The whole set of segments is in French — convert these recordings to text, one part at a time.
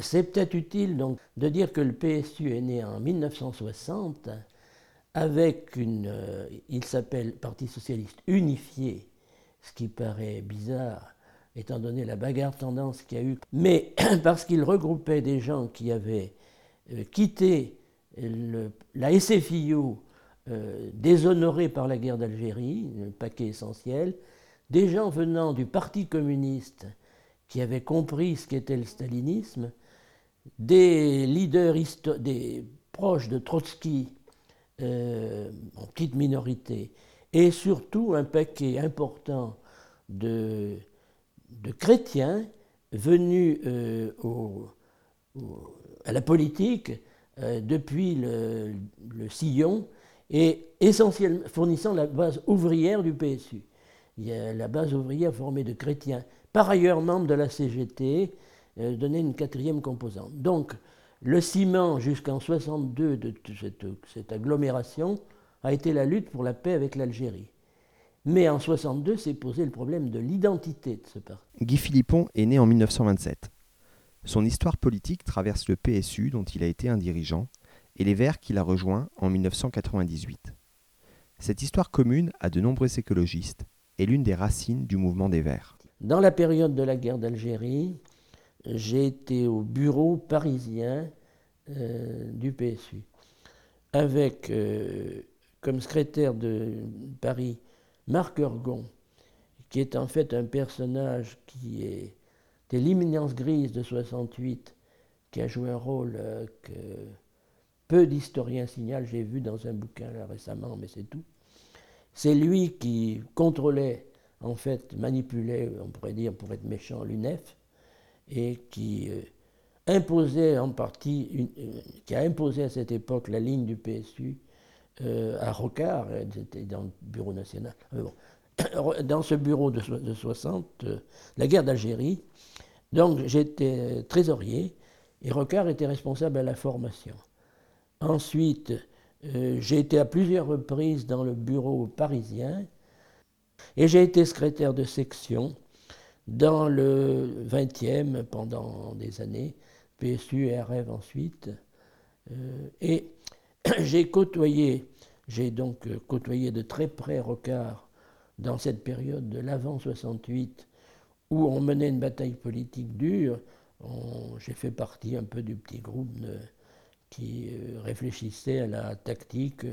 c'est peut-être utile donc de dire que le PSU est né en 1960 avec une. Euh, il s'appelle Parti socialiste unifié, ce qui paraît bizarre étant donné la bagarre tendance qu'il y a eu, mais parce qu'il regroupait des gens qui avaient euh, quitté la SFIO euh, déshonorés par la guerre d'Algérie, le paquet essentiel, des gens venant du Parti communiste qui avaient compris ce qu'était le stalinisme, des leaders des proches de Trotsky euh, en petite minorité, et surtout un paquet important de, de chrétiens venus euh, à la politique euh, depuis le, sillon et essentiellement fournissant la base ouvrière du PSU. Il y a la base ouvrière formée de chrétiens, par ailleurs membres de la CGT, donnait une quatrième composante. Donc, le ciment jusqu'en 62 de cette, cette, agglomération a été la lutte pour la paix avec l'Algérie. Mais en 62 s'est posé le problème de l'identité de ce parti. Guy Philippon est né en 1927. Son histoire politique traverse le PSU dont il a été un dirigeant et les Verts qu'il a rejoints en 1998. Cette histoire commune à de nombreux écologistes est l'une des racines du mouvement des Verts. Dans la période de la guerre d'Algérie, j'ai été au bureau parisien euh, du PSU, avec euh, comme secrétaire de Paris Marc Ergon, qui est en fait un personnage qui est de l'imminence grise de 68, qui a joué un rôle euh, que peu d'historiens signalent, j'ai vu dans un bouquin récemment, mais c'est tout. C'est lui qui contrôlait, en fait, manipulait, on pourrait dire pour être méchant, l'UNEF, et qui euh, imposait en partie, euh, qui a imposé à cette époque la ligne du PSU à Rocard, c'était dans le bureau national. dans ce bureau de, de 60, la guerre d'Algérie, donc j'étais trésorier et Rocard était responsable à la formation. Ensuite, euh, j'ai été à plusieurs reprises dans le bureau parisien et j'ai été secrétaire de section dans le 20e pendant des années, PSU et RF ensuite. Euh, et j'ai côtoyé, j'ai donc côtoyé de très près Rocard dans cette période de l'avant 68 où on menait une bataille politique dure. J'ai fait partie un peu du petit groupe qui euh, réfléchissait à la tactique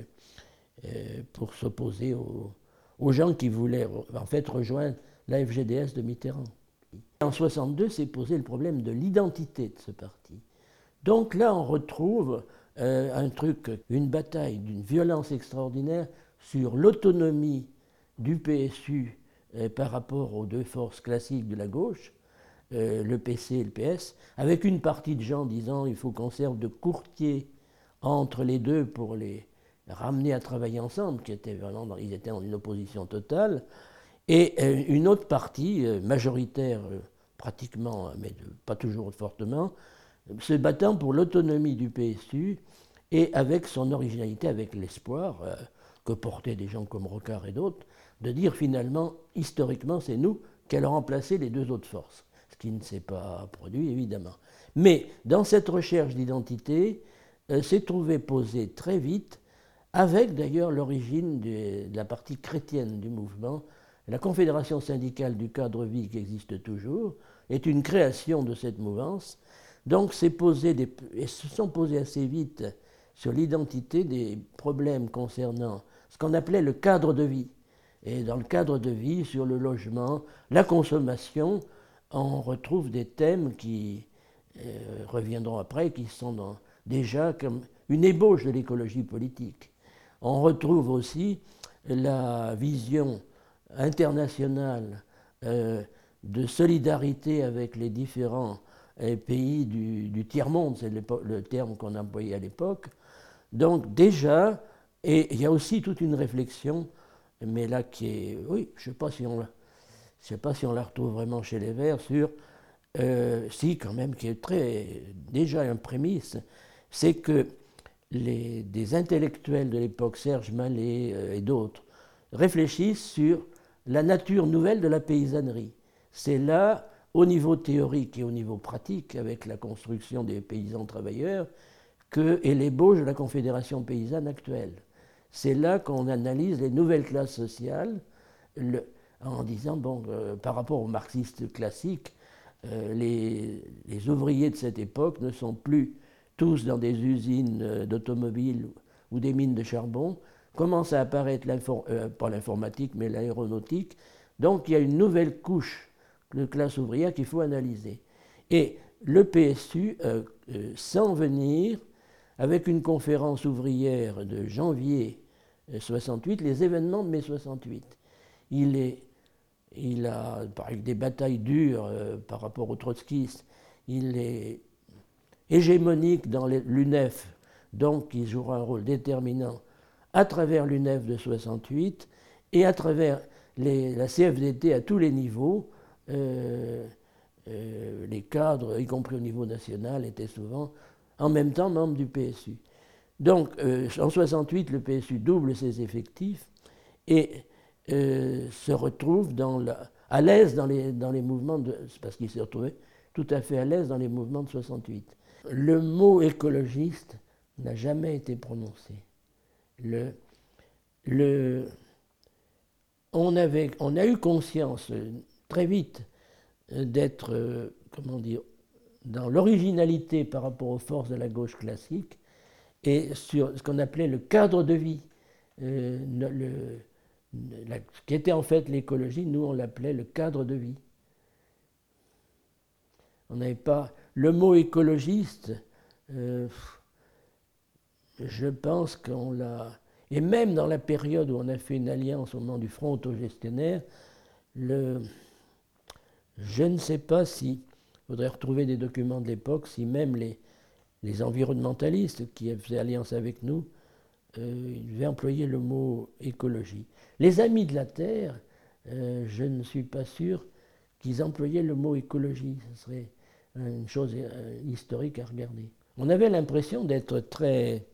euh, pour s'opposer aux, gens qui voulaient en fait rejoindre la FGDS de Mitterrand. En 62, s'est posé le problème de l'identité de ce parti. Donc là, on retrouve euh, un truc, une bataille d'une violence extraordinaire sur l'autonomie du PSU euh, par rapport aux deux forces classiques de la gauche, euh, le PC et le PS, avec une partie de gens disant il faut qu'on serve de courtier entre les deux pour les ramener à travailler ensemble, qui étaient vraiment ils étaient en une opposition totale, et euh, une autre partie majoritaire pratiquement, mais pas toujours fortement, se battant pour l'autonomie du PSU et avec son originalité, avec l'espoir que portaient des gens comme Rocard et d'autres, de dire finalement, historiquement, c'est nous qui allons remplacer les deux autres forces, ce qui ne s'est pas produit évidemment. Mais dans cette recherche d'identité, euh, s'est trouvé posé très vite, avec d'ailleurs l'origine de, la partie chrétienne du mouvement, la Confédération syndicale du cadre vie qui existe toujours, est une création de cette mouvance. Donc posé et se sont posés assez vite sur l'identité des problèmes concernant ce qu'on appelait le cadre de vie. Et dans le cadre de vie, sur le logement, la consommation, on retrouve des thèmes qui euh, reviendront après, qui sont déjà comme une ébauche de l'écologie politique. On retrouve aussi la vision internationale euh, de solidarité avec les différents euh, pays du, tiers-monde, c'est le terme qu'on employait à l'époque. Donc déjà, et il y a aussi toute une réflexion mais là qui est, oui, je ne sais pas si on la, sais pas si on la retrouve vraiment chez les Verts sur, euh, si quand même, qui est très, déjà un prémisse, c'est que les, des intellectuels de l'époque, Serge Mallet et d'autres, réfléchissent sur la nature nouvelle de la paysannerie. C'est là au niveau théorique et au niveau pratique, avec la construction des paysans travailleurs, que l'ébauche de la Confédération paysanne actuelle. C'est là qu'on analyse les nouvelles classes sociales en disant, bon, euh, par rapport aux marxistes classiques, euh, les, ouvriers de cette époque ne sont plus tous dans des usines euh, d'automobiles ou des mines de charbon. Commence à apparaître, pas l'informatique, mais l'aéronautique? Donc il y a une nouvelle couche de classe ouvrière qu'il faut analyser. Et le PSU, sans venir, avec une conférence ouvrière de janvier 68, les événements de mai 68. Il, est, il a, avec des batailles dures euh, par rapport aux trotskistes, il est hégémonique dans l'UNEF, donc il jouera un rôle déterminant à travers l'UNEF de 68 et à travers la CFDT à tous les niveaux. Euh, euh, les cadres, y compris au niveau national, étaient souvent en même temps membres du PSU. Donc, euh, en 68, le PSU double ses effectifs et se retrouve à l'aise dans les, dans les mouvements de. parce qu'il s'est retrouvé tout à fait à l'aise dans les mouvements de 68. Le mot écologiste n'a jamais été prononcé. On, avait, on a eu conscience euh, très vite d'être, comment dire, dans l'originalité par rapport aux forces de la gauche classique et sur ce qu'on appelait le cadre de vie. Euh, ce qui était en fait l'écologie, nous on l'appelait le cadre de vie. On n'avait pas. Le mot écologiste, euh, je pense qu'on l'a. Et même dans la période où on a fait une alliance au moment du front autogestionnaire, le, je ne sais pas si. Il faudrait retrouver des documents de l'époque, si même les, les environnementalistes qui faisaient alliance avec nous, euh, ils devaient employer le mot écologie. Les amis de la Terre, euh, je ne suis pas sûr qu'ils employaient le mot écologie. Ce serait une chose euh, historique à regarder. On avait l'impression d'être très.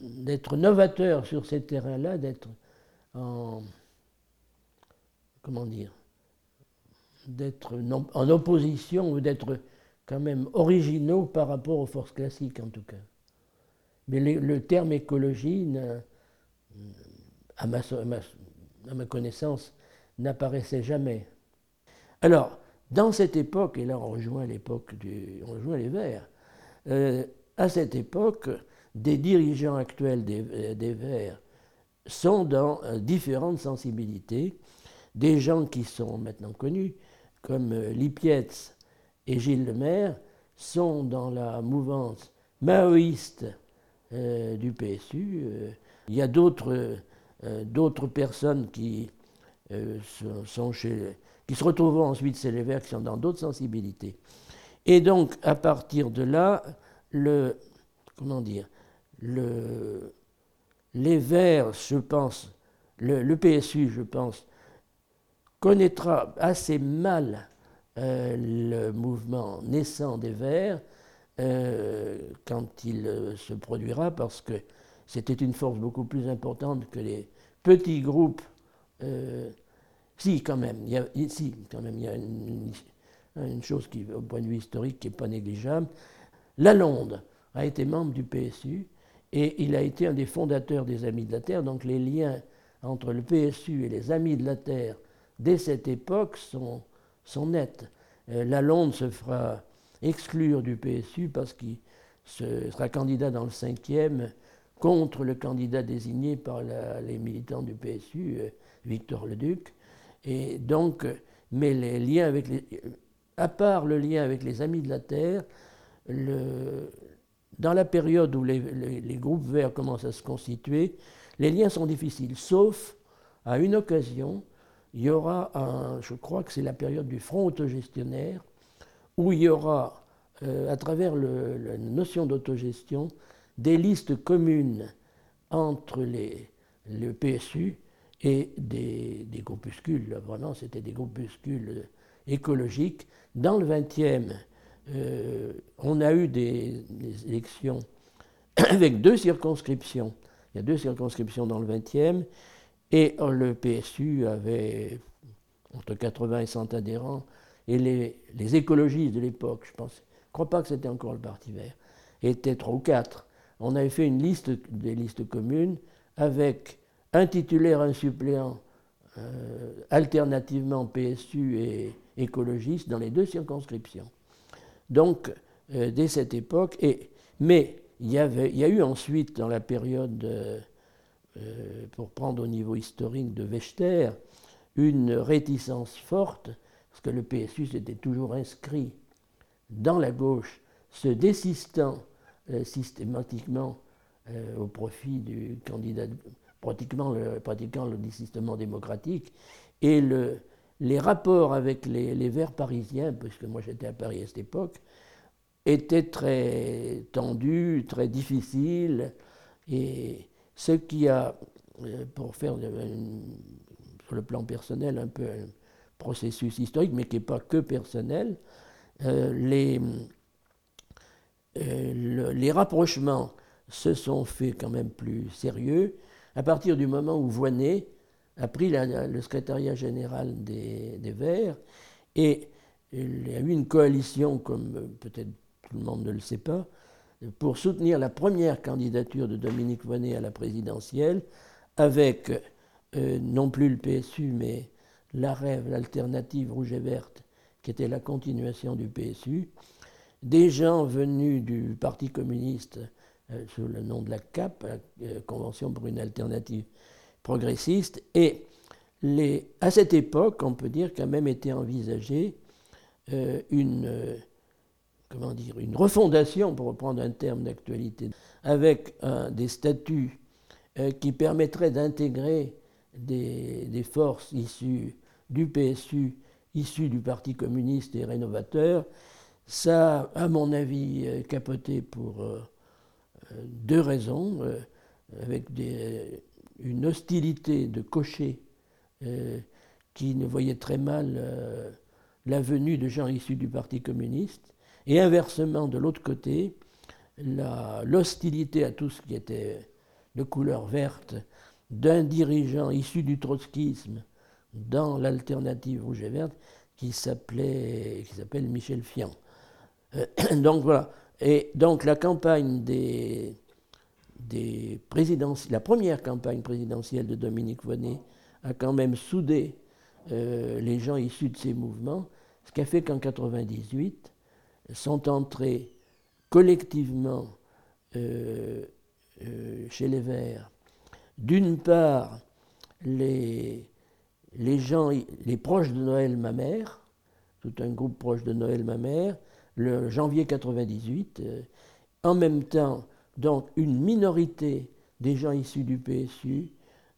D'être novateur sur ces terrains-là, d'être en. comment dire d'être en opposition ou d'être quand même originaux par rapport aux forces classiques en tout cas. Mais le terme écologie, à ma, à ma connaissance, n'apparaissait jamais. Alors, dans cette époque, et là on rejoint l'époque du, on rejoint les Verts, euh, à cette époque, des dirigeants actuels des, des Verts sont dans euh, différentes sensibilités, des gens qui sont maintenant connus, comme euh, Lipietz, et Gilles Lemaire sont dans la mouvance maoïste euh, du PSU. Euh, il y a d'autres euh, personnes qui, sont chez, qui se retrouvent ensuite chez les Verts, qui sont dans d'autres sensibilités. Et donc, à partir de là, le, comment dire, le, les Verts, je pense, le, PSU, je pense, connaîtra assez mal euh, le mouvement naissant des Verts euh, quand il euh, se produira, parce que c'était une force beaucoup plus importante que les petits groupes. si, quand même, il y a, quand même, il y a une, chose qui, au point de vue historique, qui n'est pas négligeable. Lalonde a été membre du PSU et il a été un des fondateurs des Amis de la Terre, donc les liens entre le PSU et les Amis de la Terre dès cette époque sont sont nettes. Euh, Lalonde se fera exclure du PSU parce qu'il sera candidat dans le cinquième contre le candidat désigné par les militants du PSU, euh, Victor Leduc. Et donc, mais les liens avec les, à part le lien avec les Amis de la Terre, le, dans la période où les, groupes verts commencent à se constituer, les liens sont difficiles, sauf à une occasion il y aura, je crois que c'est la période du front autogestionnaire, où il y aura, euh, à travers la notion d'autogestion, des listes communes entre le PSU et des, des groupuscules. Vraiment, c'était des groupuscules écologiques. Dans le 20e, euh, on a eu des, élections avec deux circonscriptions. Il y a deux circonscriptions dans le 20e. Et le PSU avait entre 80 et 100 adhérents, et les, écologistes de l'époque, je pense, ne crois pas que c'était encore le Parti vert, étaient trois ou quatre. On avait fait une liste des listes communes avec un titulaire, un suppléant, euh, alternativement PSU et écologiste dans les deux circonscriptions. Donc, euh, dès cette époque, et, mais il y, avait, il y a eu ensuite, dans la période, euh, pour prendre au niveau historique de Wechter, une réticence forte, parce que le PSU s'était toujours inscrit dans la gauche, se désistant systématiquement au profit du candidat pratiquement le, pratiquant le désistement démocratique, et le, les rapports avec les, les Verts parisiens, puisque moi j'étais à Paris à cette époque, étaient très tendus, très difficiles, et ce qui a, euh, pour faire sur le plan personnel un peu un processus historique, mais qui n'est pas que personnel, euh, les, euh, les rapprochements se sont faits quand même plus sérieux. À partir du moment où Voinet a pris le secrétariat général des, Verts, et il y a eu une coalition, comme peut-être tout le monde ne le sait pas, pour soutenir la première candidature de Dominique Voinet à la présidentielle, avec euh, non plus le PSU, mais la rêve, l'alternative rouge et verte, qui était la continuation du PSU, des gens venus du Parti communiste euh, sous le nom de la CAP, la euh, Convention pour une alternative progressiste. Et les, à cette époque, on peut dire qu'a même été envisagée euh, une, comment dire, une refondation, pour reprendre un terme d'actualité, avec des statuts qui permettraient d'intégrer des, des, forces issues du PSU, issues du Parti communiste et rénovateur. Ça à mon avis, capoté pour deux raisons, euh, avec des, une hostilité de cocher euh, qui ne voyait très mal euh, la venue de gens issus du Parti communiste, et inversement, de l'autre côté, l'hostilité à tout ce qui était de couleur verte d'un dirigeant issu du trotskisme dans l'alternative rouge et verte qui s'appelait qui s'appelle Michel Fian. donc voilà, et donc la campagne des, la première campagne présidentielle de Dominique Voynet a quand même soudé euh, les gens issus de ces mouvements, ce qui a fait qu'en 1998 sont entrés collectivement euh, euh, chez les Verts, d'une part les, gens, les proches de Noël, ma mère, tout un groupe proche de Noël, ma mère, le janvier 98. Euh, en même temps, donc, une minorité des gens issus du PSU,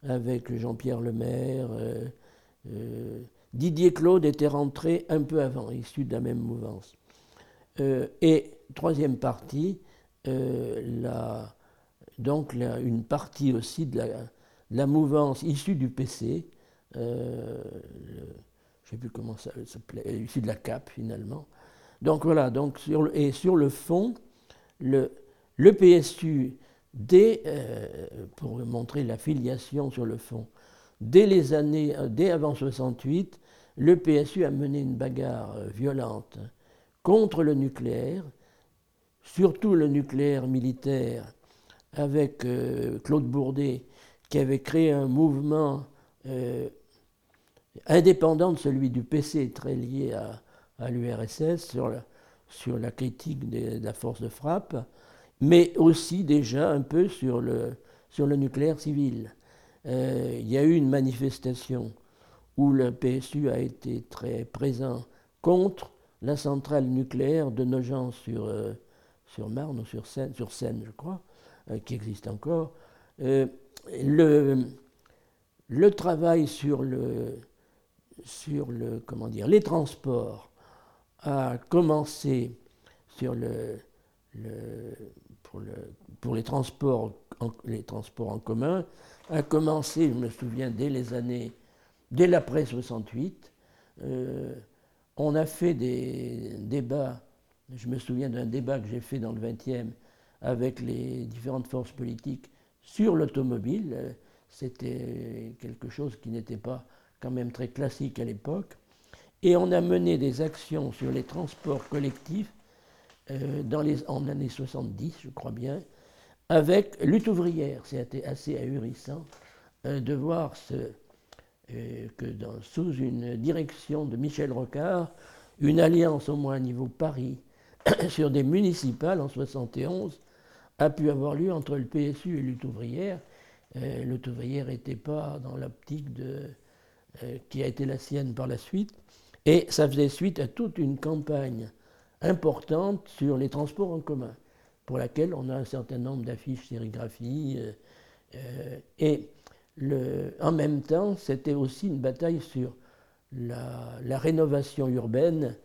avec Jean-Pierre Lemaire, euh, euh, Didier Claude était rentré un peu avant, issu de la même mouvance. et troisième partie, donc une partie aussi de la, mouvance issue du PC, je ne sais plus comment ça s'appelait, issue de la CAP finalement, donc voilà, et sur le fond, le, le PSU, dès, euh, pour montrer la filiation sur le fond, dès les années, euh, dès avant 68, le PSU a mené une bagarre euh, violente contre le nucléaire, surtout le nucléaire militaire, avec Claude Bourdet, qui avait créé un mouvement indépendant de celui du PC, très lié à, l'URSS sur la critique de, la force de frappe, mais aussi déjà un peu sur le, sur le nucléaire civil. Euh, il y a eu une manifestation où le PSU a été très présent contre la centrale nucléaire de Nogent sur, euh, sur Marne ou sur Seine, sur Seine je crois, euh, qui existe encore. le, le travail sur, le, sur le, comment dire, les transports a commencé sur le, pour, le, pour, les, transports en, les transports en commun, a commencé, je me souviens, dès les années, dès l'après 68. Euh, on a fait des débats, je me souviens d'un débat que j'ai fait dans le 20e avec les différentes forces politiques sur l'automobile. C'était quelque chose qui n'était pas quand même très classique à l'époque. Et on a mené des actions sur les transports collectifs dans les, en années 70, je crois bien, avec lutte ouvrière. C'était assez ahurissant de voir ce, que sous une direction de Michel Rocard, une alliance au moins à niveau Paris sur des municipales en 71 a pu avoir lieu entre le PSU et lutte ouvrière. Euh, lutte ouvrière n'était pas dans l'optique de, euh, qui a été la sienne par la suite. Et ça faisait suite à toute une campagne importante sur les transports en commun, pour laquelle on a un certain nombre d'affiches sérigraphies. Euh, et le, en même temps, c'était aussi une bataille sur la, rénovation urbaine,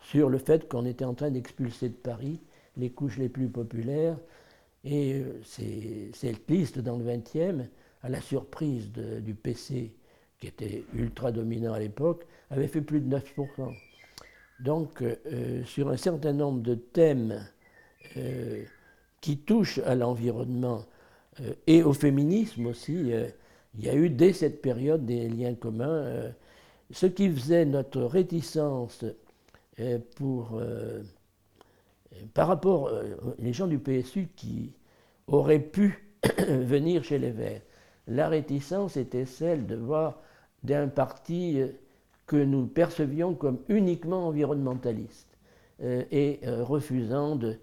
sur le fait qu'on était en train d'expulser de Paris les couches les plus populaires. Et euh, cette liste dans le 20e, à la surprise du PC, qui était ultra dominant à l'époque, avait fait plus de 9%. Donc, euh, sur un certain nombre de thèmes euh, qui touchent à l'environnement et au féminisme aussi, il y a eu dès cette période des liens communs ce qui faisait notre réticence euh, pour, euh, par rapport euh, les gens du PSU qui auraient pu venir chez les Verts. La réticence était celle de voir d'un parti que nous percevions comme uniquement environnementaliste et refusant de,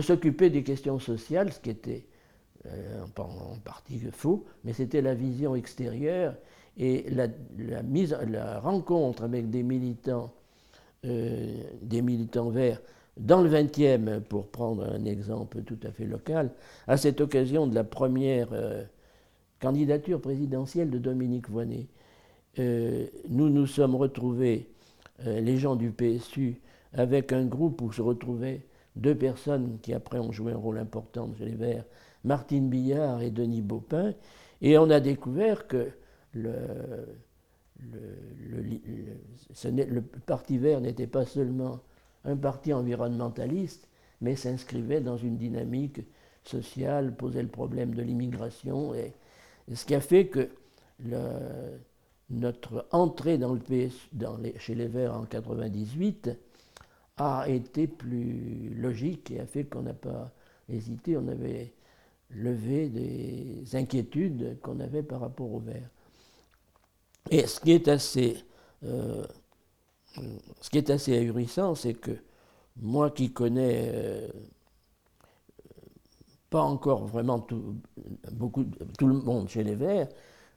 s'occuper des questions sociales, ce qui était en partie faux, mais c'était la vision extérieure et la, rencontre avec des militants, euh, des militants verts dans le 20e, pour prendre un exemple tout à fait local, à cette occasion de la première euh, candidature présidentielle de Dominique Voynet, euh, nous nous sommes retrouvés, les gens du PSU, avec un groupe où se retrouvaient deux personnes qui après ont joué un rôle important chez les Verts, Martine Billard et Denis Baupin, et on a découvert que le, le, Parti vert n'était pas seulement un parti environnementaliste, mais s'inscrivait dans une dynamique sociale, posait le problème de l'immigration, et, ce qui a fait que notre entrée dans le PS, chez les Verts en 98 a été plus logique et a fait qu'on n'a pas hésité, on avait levé des inquiétudes qu'on avait par rapport aux Verts. Et ce qui est assez, euh, ahurissant, c'est que moi qui connais euh, pas encore vraiment beaucoup, tout le monde chez les Verts,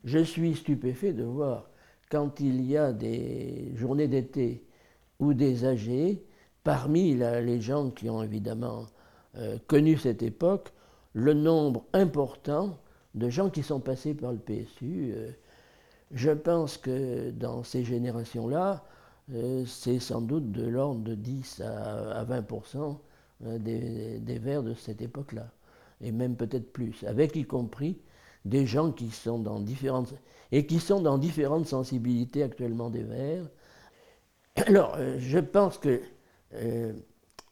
je suis stupéfait de voir quand il y a des journées d'été ou des âgés, parmi les gens qui ont évidemment euh, connu cette époque, le nombre important de gens qui sont passés par le PSU. Je pense que dans ces générations-là, euh, c'est sans doute de l'ordre de 10 à, 20 euh, des, des Verts de cette époque-là, et même peut-être plus, avec y compris des gens qui sont dans différentes et qui sont dans différentes sensibilités actuellement des Verts. Alors, euh, je pense que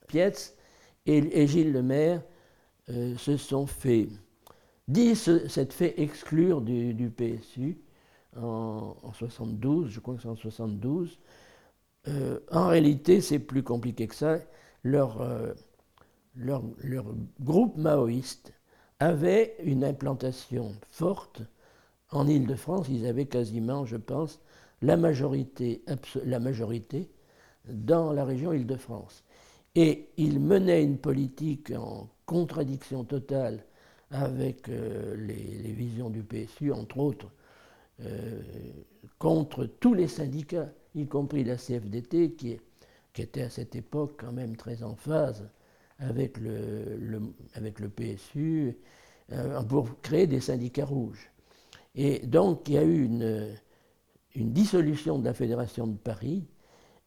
Pietz et, Gilles Lemaire se sont fait, disent s'être fait exclure du PSU en, 72, je crois que c'est en 72. Euh, en réalité, c'est plus compliqué que ça. Leur, euh, groupe maoïste avait une implantation forte en Île-de-France. Ils avaient quasiment, je pense, la majorité, la majorité dans la région Île-de-France. Et ils menaient une politique en contradiction totale avec euh, les, visions du PSU, entre autres euh, contre tous les syndicats, y compris la CFDT, qui, était à cette époque quand même très en phase avec le, avec le PSU, euh, pour créer des syndicats rouges. Et donc il y a eu une, dissolution de la Fédération de Paris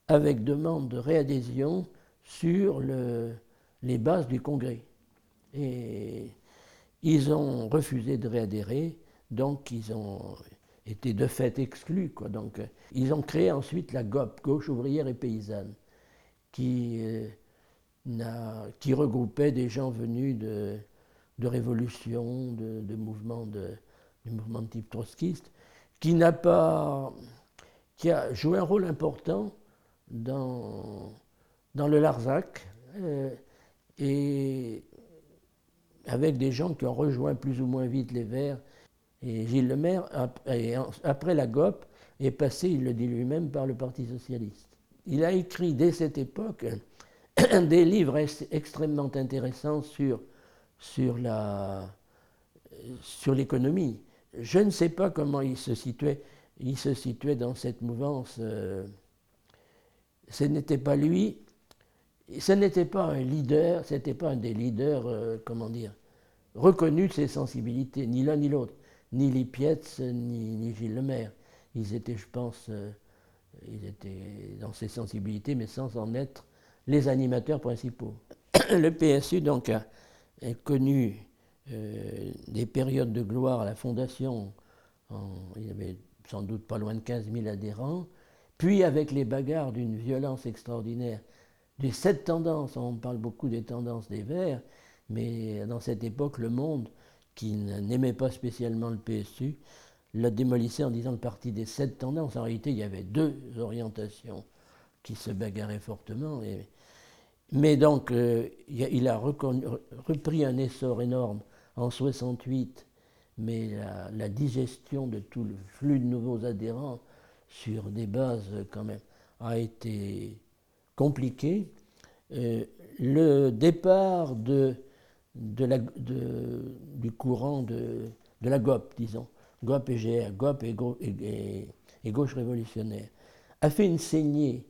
avec demande de réadhésion sur le, les bases du Congrès. Et ils ont refusé de réadhérer, donc ils ont, étaient de fait exclus. Quoi. Donc, ils ont créé ensuite la GOP, Gauche ouvrière et paysanne, qui, euh, qui regroupait des gens venus de, de révolutions, de, de mouvements de, de, mouvements type trotskiste, qui n'a pas, qui a joué un rôle important dans, dans le Larzac, et avec des gens qui ont rejoint plus ou moins vite les Verts. Et Gilles Lemaire, après la GOP, est passé, il le dit lui-même, par le Parti socialiste. Il a écrit dès cette époque des livres extrêmement intéressants sur, sur, la, sur l'économie. Je ne sais pas comment il se situait, il se situait dans cette mouvance. Euh, ce n'était pas lui, ce n'était pas un leader, ce n'était pas un des leaders, euh, comment dire, reconnus de ses sensibilités, ni l'un ni l'autre, ni Lipietz, ni, ni Gilles Lemaire. Ils étaient, je pense, euh, ils étaient dans ses sensibilités, mais sans en être les animateurs principaux. Le PSU, donc, a, connu euh, des périodes de gloire à la fondation. il y avait sans doute pas loin de 15 000 adhérents. Puis, avec les bagarres d'une violence extraordinaire, des sept tendances, on parle beaucoup des tendances des Verts, mais dans cette époque, le monde, qui n'aimait pas spécialement le PSU, l'a démolissait en disant le parti des sept tendances. En réalité, il y avait deux orientations qui se bagarraient fortement. mais donc, euh, il a repris un essor énorme en 68, mais la, digestion de tout le flux de nouveaux adhérents sur des bases quand même a été compliquée. Euh, le départ du courant de, la GOP, disons, GOP et GR, GOP et, Gauche révolutionnaire, a fait une saignée,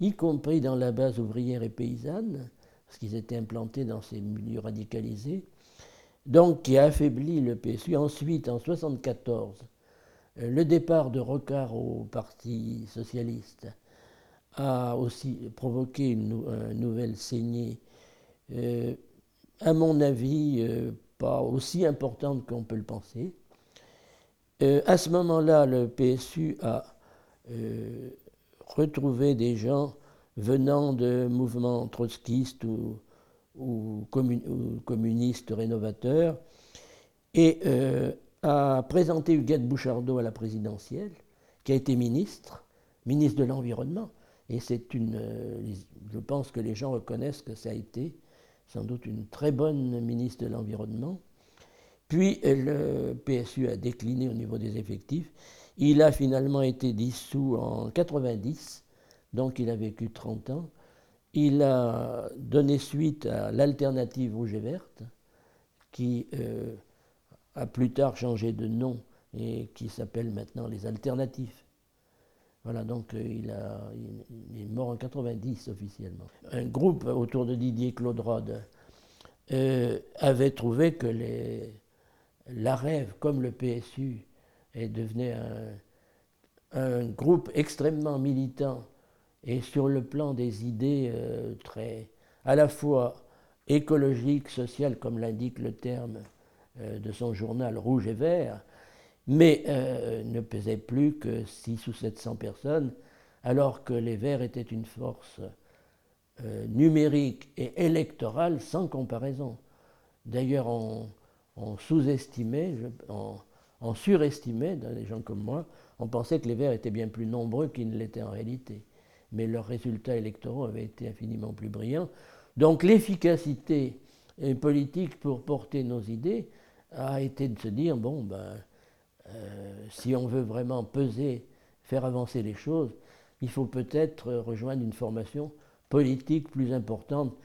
y compris dans la base ouvrière et paysanne, parce qu'ils étaient implantés dans ces milieux radicalisés, donc qui a affaibli le PSU. Ensuite, en 1974, euh, le départ de Rocard au Parti socialiste a aussi provoqué une, nouvelle saignée, euh, à mon avis, euh, pas aussi importante qu'on peut le penser. À ce moment-là, le PSU a euh, retrouvé des gens venant de mouvements trotskistes ou, communistes rénovateurs et euh, a présenté Huguette Bouchardot à la présidentielle, qui a été ministre, ministre de l'Environnement. Et c'est une. je pense que les gens reconnaissent que ça a été sans doute une très bonne ministre de l'Environnement. Puis le PSU a décliné au niveau des effectifs. Il a finalement été dissous en 90, donc il a vécu 30 ans. Il a donné suite à l'alternative rouge et verte, qui euh, a plus tard changé de nom et qui s'appelle maintenant les alternatifs. Voilà, donc euh, il, est mort en 90 officiellement. Un groupe autour de Didier Claude Rode euh, avait trouvé que la Rêve, comme le PSU, est devenu un, groupe extrêmement militant et sur le plan des idées euh, très à la fois écologiques, sociales, comme l'indique le terme euh, de son journal Rouge et Vert, mais euh, ne pesait plus que 6 ou 700 personnes, alors que les Verts étaient une force numérique et électorale sans comparaison. D'ailleurs, on, on sous-estimait, surestimait, dans des gens comme moi, on pensait que les Verts étaient bien plus nombreux qu'ils ne l'étaient en réalité. Mais leurs résultats électoraux avaient été infiniment plus brillants. Donc l'efficacité politique pour porter nos idées a été de se dire, bon, ben, euh, si on veut vraiment peser, faire avancer les choses, il faut peut-être rejoindre une formation politique plus importante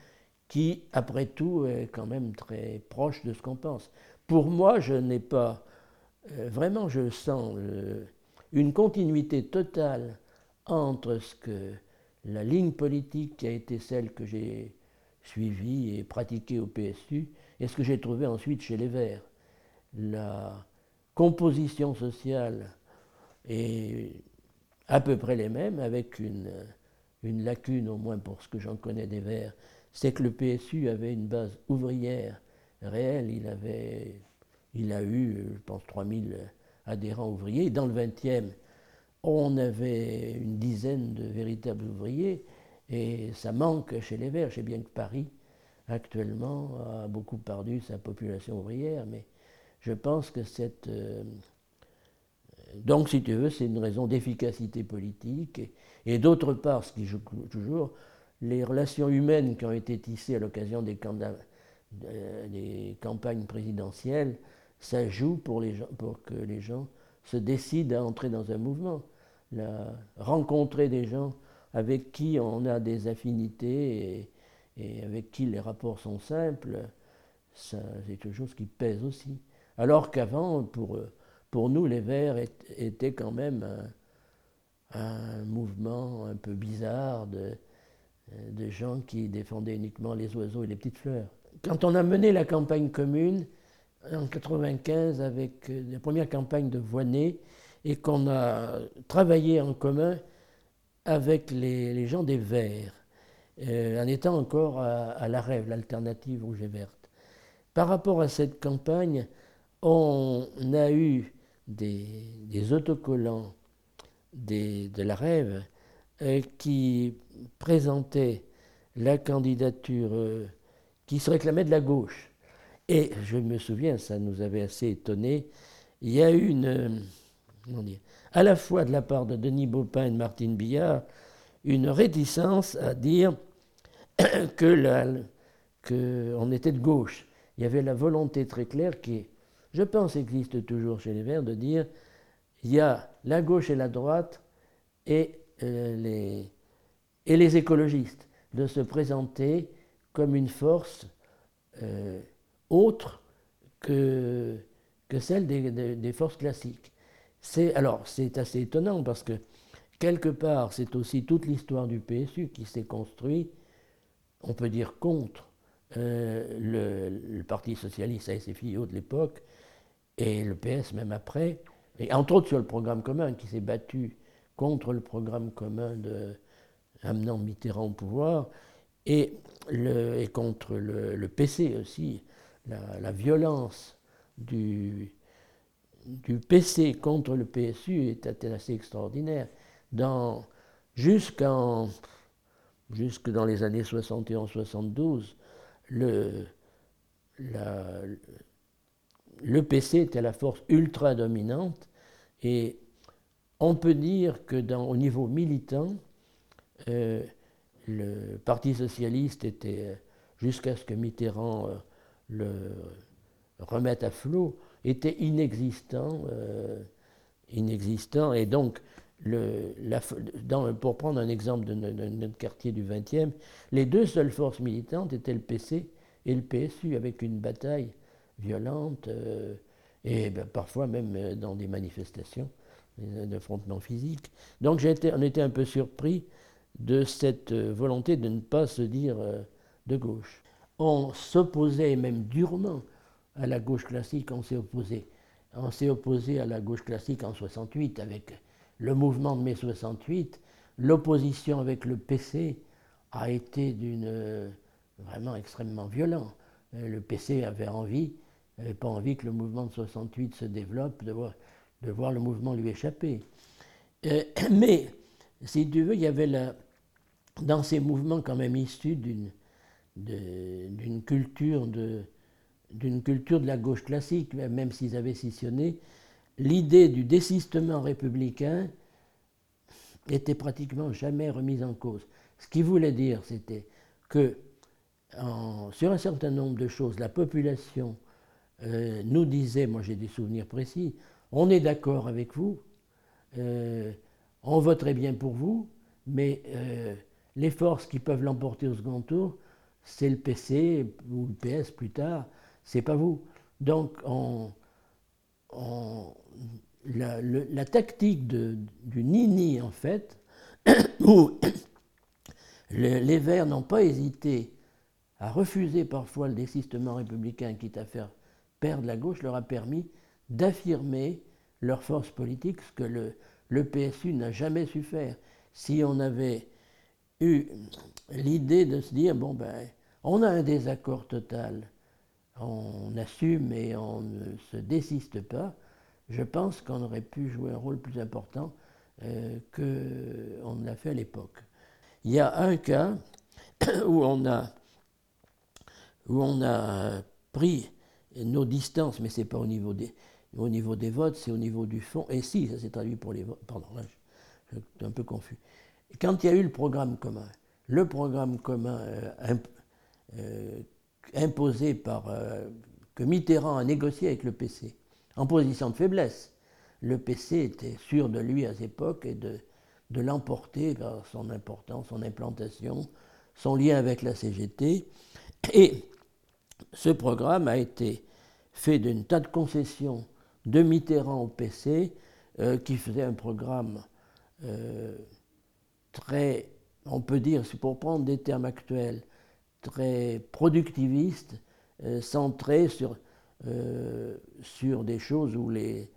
qui, après tout, est quand même très proche de ce qu'on pense. Pour moi, je n'ai pas, euh, vraiment, je sens euh, une continuité totale entre ce que la ligne politique qui a été celle que j'ai suivie et pratiquée au PSU et ce que j'ai trouvé ensuite chez les Verts. La composition sociale est à peu près les mêmes, avec une, une lacune au moins pour ce que j'en connais des Verts, c'est que le PSU avait une base ouvrière réelle. Il, avait, il a eu, je pense, 3000 adhérents ouvriers. Dans le 20e, on avait une dizaine de véritables ouvriers. Et ça manque chez les Verts. Je sais bien que Paris, actuellement, a beaucoup perdu sa population ouvrière. Mais je pense que cette, euh, Donc, si tu veux, c'est une raison d'efficacité politique. Et, d'autre part, ce qui joue toujours, les relations humaines qui ont été tissées à l'occasion des, campagnes présidentielles, ça joue pour, que les gens se décident à entrer dans un mouvement. Rencontrer des gens avec qui on a des affinités et, avec qui les rapports sont simples, c'est quelque chose qui pèse aussi. Alors qu'avant, pour nous, les Verts étaient quand même un, mouvement un peu bizarre de, gens qui défendaient uniquement les oiseaux et les petites fleurs. Quand on a mené la campagne commune en 1995 avec euh, la première campagne de Voinet et qu'on a travaillé en commun avec les, gens des Verts, euh, en étant encore à, la rêve, l'alternative rouge et verte. Par rapport à cette campagne, on a eu des, autocollants de la Rêve euh, qui présentaient la candidature qui se réclamait de la gauche. Et je me souviens, ça nous avait assez étonnés, il y a eu une, euh, à la fois de la part de Denis Baupin et de Martine Billard, une réticence à dire que qu'on était de gauche. Il y avait la volonté très claire qui je pense, existe toujours chez les Verts de dire il y a la gauche et la droite et, euh, les écologistes, de se présenter comme une force euh, autre que, que celle des, des, forces classiques. C'est, alors, c'est assez étonnant parce que, quelque part, c'est aussi toute l'histoire du PSU qui s'est construit, on peut dire, contre euh, le, Parti socialiste ASFIO de l'époque, et le PS même après, et entre autres sur le programme commun, qui s'est battu contre le programme commun amenant Mitterrand au pouvoir, et, le, et contre le, PC aussi, la, violence du, PC contre le PSU était assez extraordinaire. Jusqu'en, jusque dans les années 71-72, le, le PC était la force ultra dominante et on peut dire que au niveau militant, euh, le Parti socialiste était, euh, jusqu'à ce que Mitterrand euh, le remette à flot, était inexistant, inexistant et donc pour prendre un exemple de notre quartier du 20e, les deux seules forces militantes étaient le PC et le PSU, avec une bataille violentes, euh, et ben, parfois même euh, dans des manifestations d'affrontements physiques. Donc on était un peu surpris de cette euh, volonté de ne pas se dire de gauche. On s'opposait même durement à la gauche classique, on s'est opposé. On s'est opposé à la gauche classique en 68 avec le mouvement de mai 68. L'opposition avec le PC a été d'une vraiment extrêmement violent. Le PC avait envie n'avait pas envie que le mouvement de 68 se développe, de voir, le mouvement lui échapper. Euh, mais, si tu veux, il y avait dans ces mouvements quand même issus d'une, d'une culture de d'une culture de la gauche classique, même s'ils avaient scissionné, l'idée du désistement républicain était pratiquement jamais remise en cause. Ce qui voulait dire, c'était que sur un certain nombre de choses, la population euh, nous disait, moi j'ai des souvenirs précis, on est d'accord avec vous, euh, on voterait bien pour vous, mais euh, les forces qui peuvent l'emporter au second tour, c'est le PC ou le PS plus tard, c'est pas vous. Donc on, la, tactique du nini en fait, où les Verts n'ont pas hésité à refuser parfois le désistement républicain, quitte à faire perdre la gauche leur a permis d'affirmer leur force politique, ce que le, le PSU n'a jamais su faire. Si on avait eu l'idée de se dire, bon ben, on a un désaccord total, on assume et on ne se désiste pas, je pense qu'on aurait pu jouer un rôle plus important euh, qu'on ne l'a fait à l'époque. Il y a un cas où on a, où on a pris nos distances, mais c'est pas au niveau des. au niveau des votes, c'est au niveau du fond. Et si, ça s'est traduit pour les votes. Pardon, là, je, suis un peu confus. Quand il y a eu le programme commun, le programme commun euh, euh, imposé par. Euh, que Mitterrand a négocié avec le PC, en position de faiblesse. Le PC était sûr de lui à cette époque et de, de l'emporter par son importance, son implantation, son lien avec la CGT. Et ce programme a été fait d'une tas de concessions de Mitterrand au PC, qui faisait un programme très, on peut dire, pour prendre des termes actuels, très productiviste, euh, centré sur, sur des choses où les.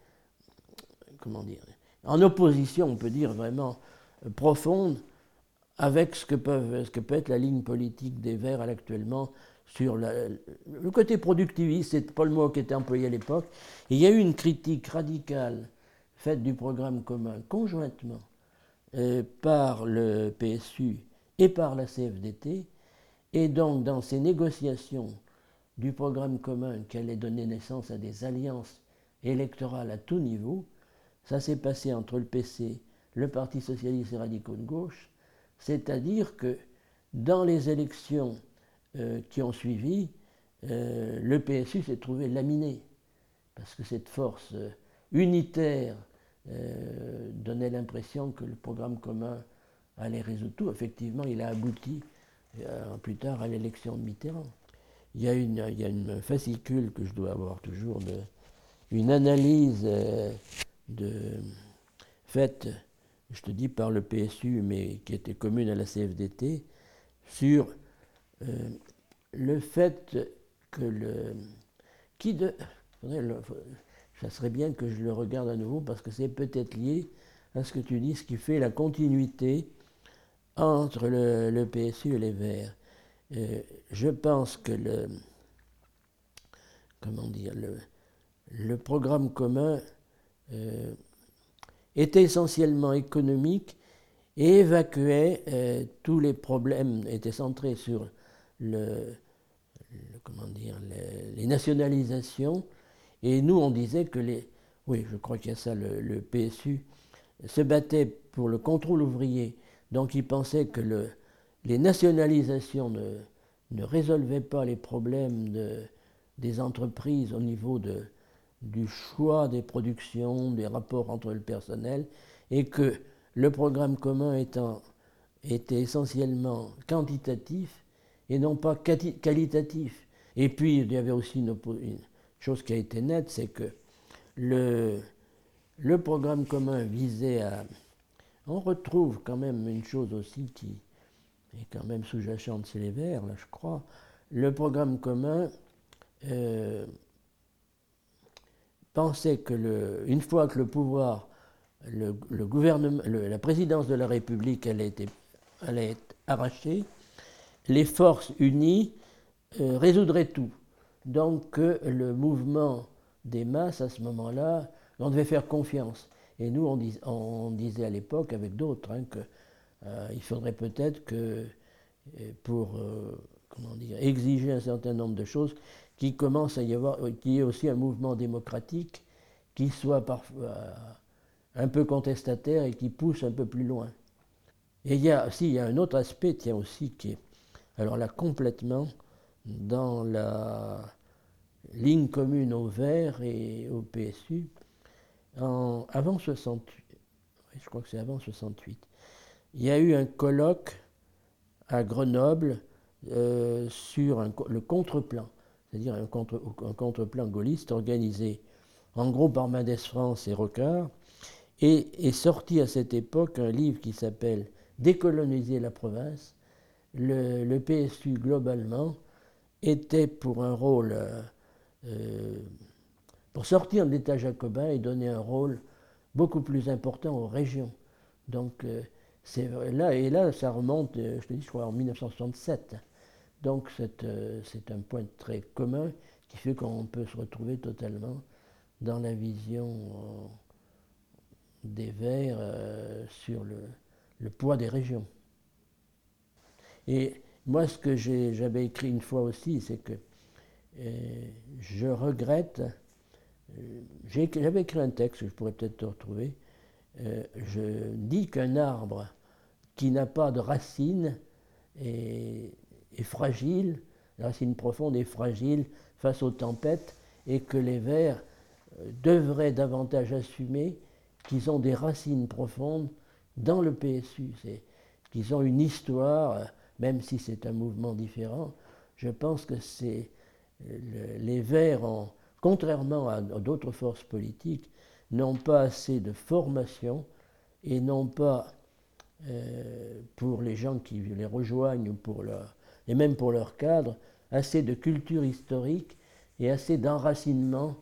Comment dire En opposition, on peut dire vraiment profonde avec ce que, peuvent, ce peut être la ligne politique des Verts actuellement sur le côté productiviste, c'est pas le mot qui était employé à l'époque. Il y a eu une critique radicale faite du programme commun conjointement euh, par le PSU et par la CFDT. Et donc, dans ces négociations du programme commun qui allait donner naissance à des alliances électorales à tout niveau, ça s'est passé entre le PC, le Parti socialiste et radicaux de gauche, c'est-à-dire que dans les élections euh, qui ont suivi, euh, le PSU s'est trouvé laminé, parce que cette force unitaire donnait l'impression que le programme commun allait résoudre tout. Effectivement, il a abouti plus tard à l'élection de Mitterrand. Il y, a une, fascicule que je dois avoir toujours, une analyse de, faite, je te dis, par le PSU, mais qui était commune à la CFDT, sur euh, le fait que le. Qui de. Ça serait bien que je le regarde à nouveau parce que c'est peut-être lié à ce que tu dis, ce qui fait la continuité entre le, PSU et les Verts. Euh, je pense que le. Comment dire Le, programme commun euh, était essentiellement économique et évacuait tous les problèmes, était centré sur le, comment dire, les, nationalisations. Et nous, on disait que les. Oui, je crois qu'il y a ça, le, PSU se battait pour le contrôle ouvrier. Donc il pensait que le, les nationalisations ne, résolvaient pas les problèmes de, des entreprises au niveau du choix des productions, des rapports entre le personnel, et que le programme commun était essentiellement quantitatif, et non pas qualitatif. Et puis, il y avait aussi une, chose qui a été nette, c'est que le, le programme commun visait à... On retrouve quand même une chose aussi qui est quand même sous-jacente chez les Verts, là je crois. Le programme commun euh, pensait que le, une fois que le pouvoir, le, gouvernement, la présidence de la République allait être arrachée, les forces unies euh, résoudraient tout. Donc le mouvement des masses, à ce moment-là, on devait faire confiance. Et nous, on, disait à l'époque, avec d'autres, hein, qu'il euh, faudrait peut-être que, euh, pour comment dire, exiger un certain nombre de choses, qu'il commence à y avoir, qu'il y ait aussi un mouvement démocratique qui soit parfois un peu contestataire et qui pousse un peu plus loin. Et il y a, il y a un autre aspect, tiens aussi, qui est alors là, complètement dans la ligne commune au Vert et au PSU, avant 68, je crois que c'est avant 68, il y a eu un colloque à Grenoble euh, sur le contre-plan, c'est-à-dire un, contre, un contre-plan gaulliste organisé en gros par Mendes France et Rocard, et est sorti à cette époque un livre qui s'appelle Décoloniser la province, le, PSU globalement était pour un rôle, euh, euh, pour sortir de l'État jacobin et donner un rôle beaucoup plus important aux régions. Donc euh, c'est là et là ça remonte, je te dis, je crois en 1967. Donc c'est un point très commun qui fait qu'on peut se retrouver totalement dans la vision des Verts sur le poids des régions. Et moi, ce que j'avais écrit une fois aussi, c'est que euh, je regrette J'avais écrit un texte, je pourrais peut-être te retrouver. je dis qu'un arbre qui n'a pas de racines est, est fragile, la racine profonde est fragile face aux tempêtes, et que les vers devraient davantage assumer qu'ils ont des racines profondes dans le PSU, qu'ils ont une histoire, même si c'est un mouvement différent. Je pense que c'est les Verts, contrairement à d'autres forces politiques, n'ont pas assez de formation et n'ont pas, euh, pour les gens qui les rejoignent, et même pour leur cadre, assez de culture historique et assez d'enracinement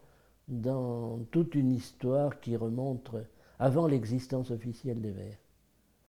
dans toute une histoire qui remonte avant l'existence officielle des Verts.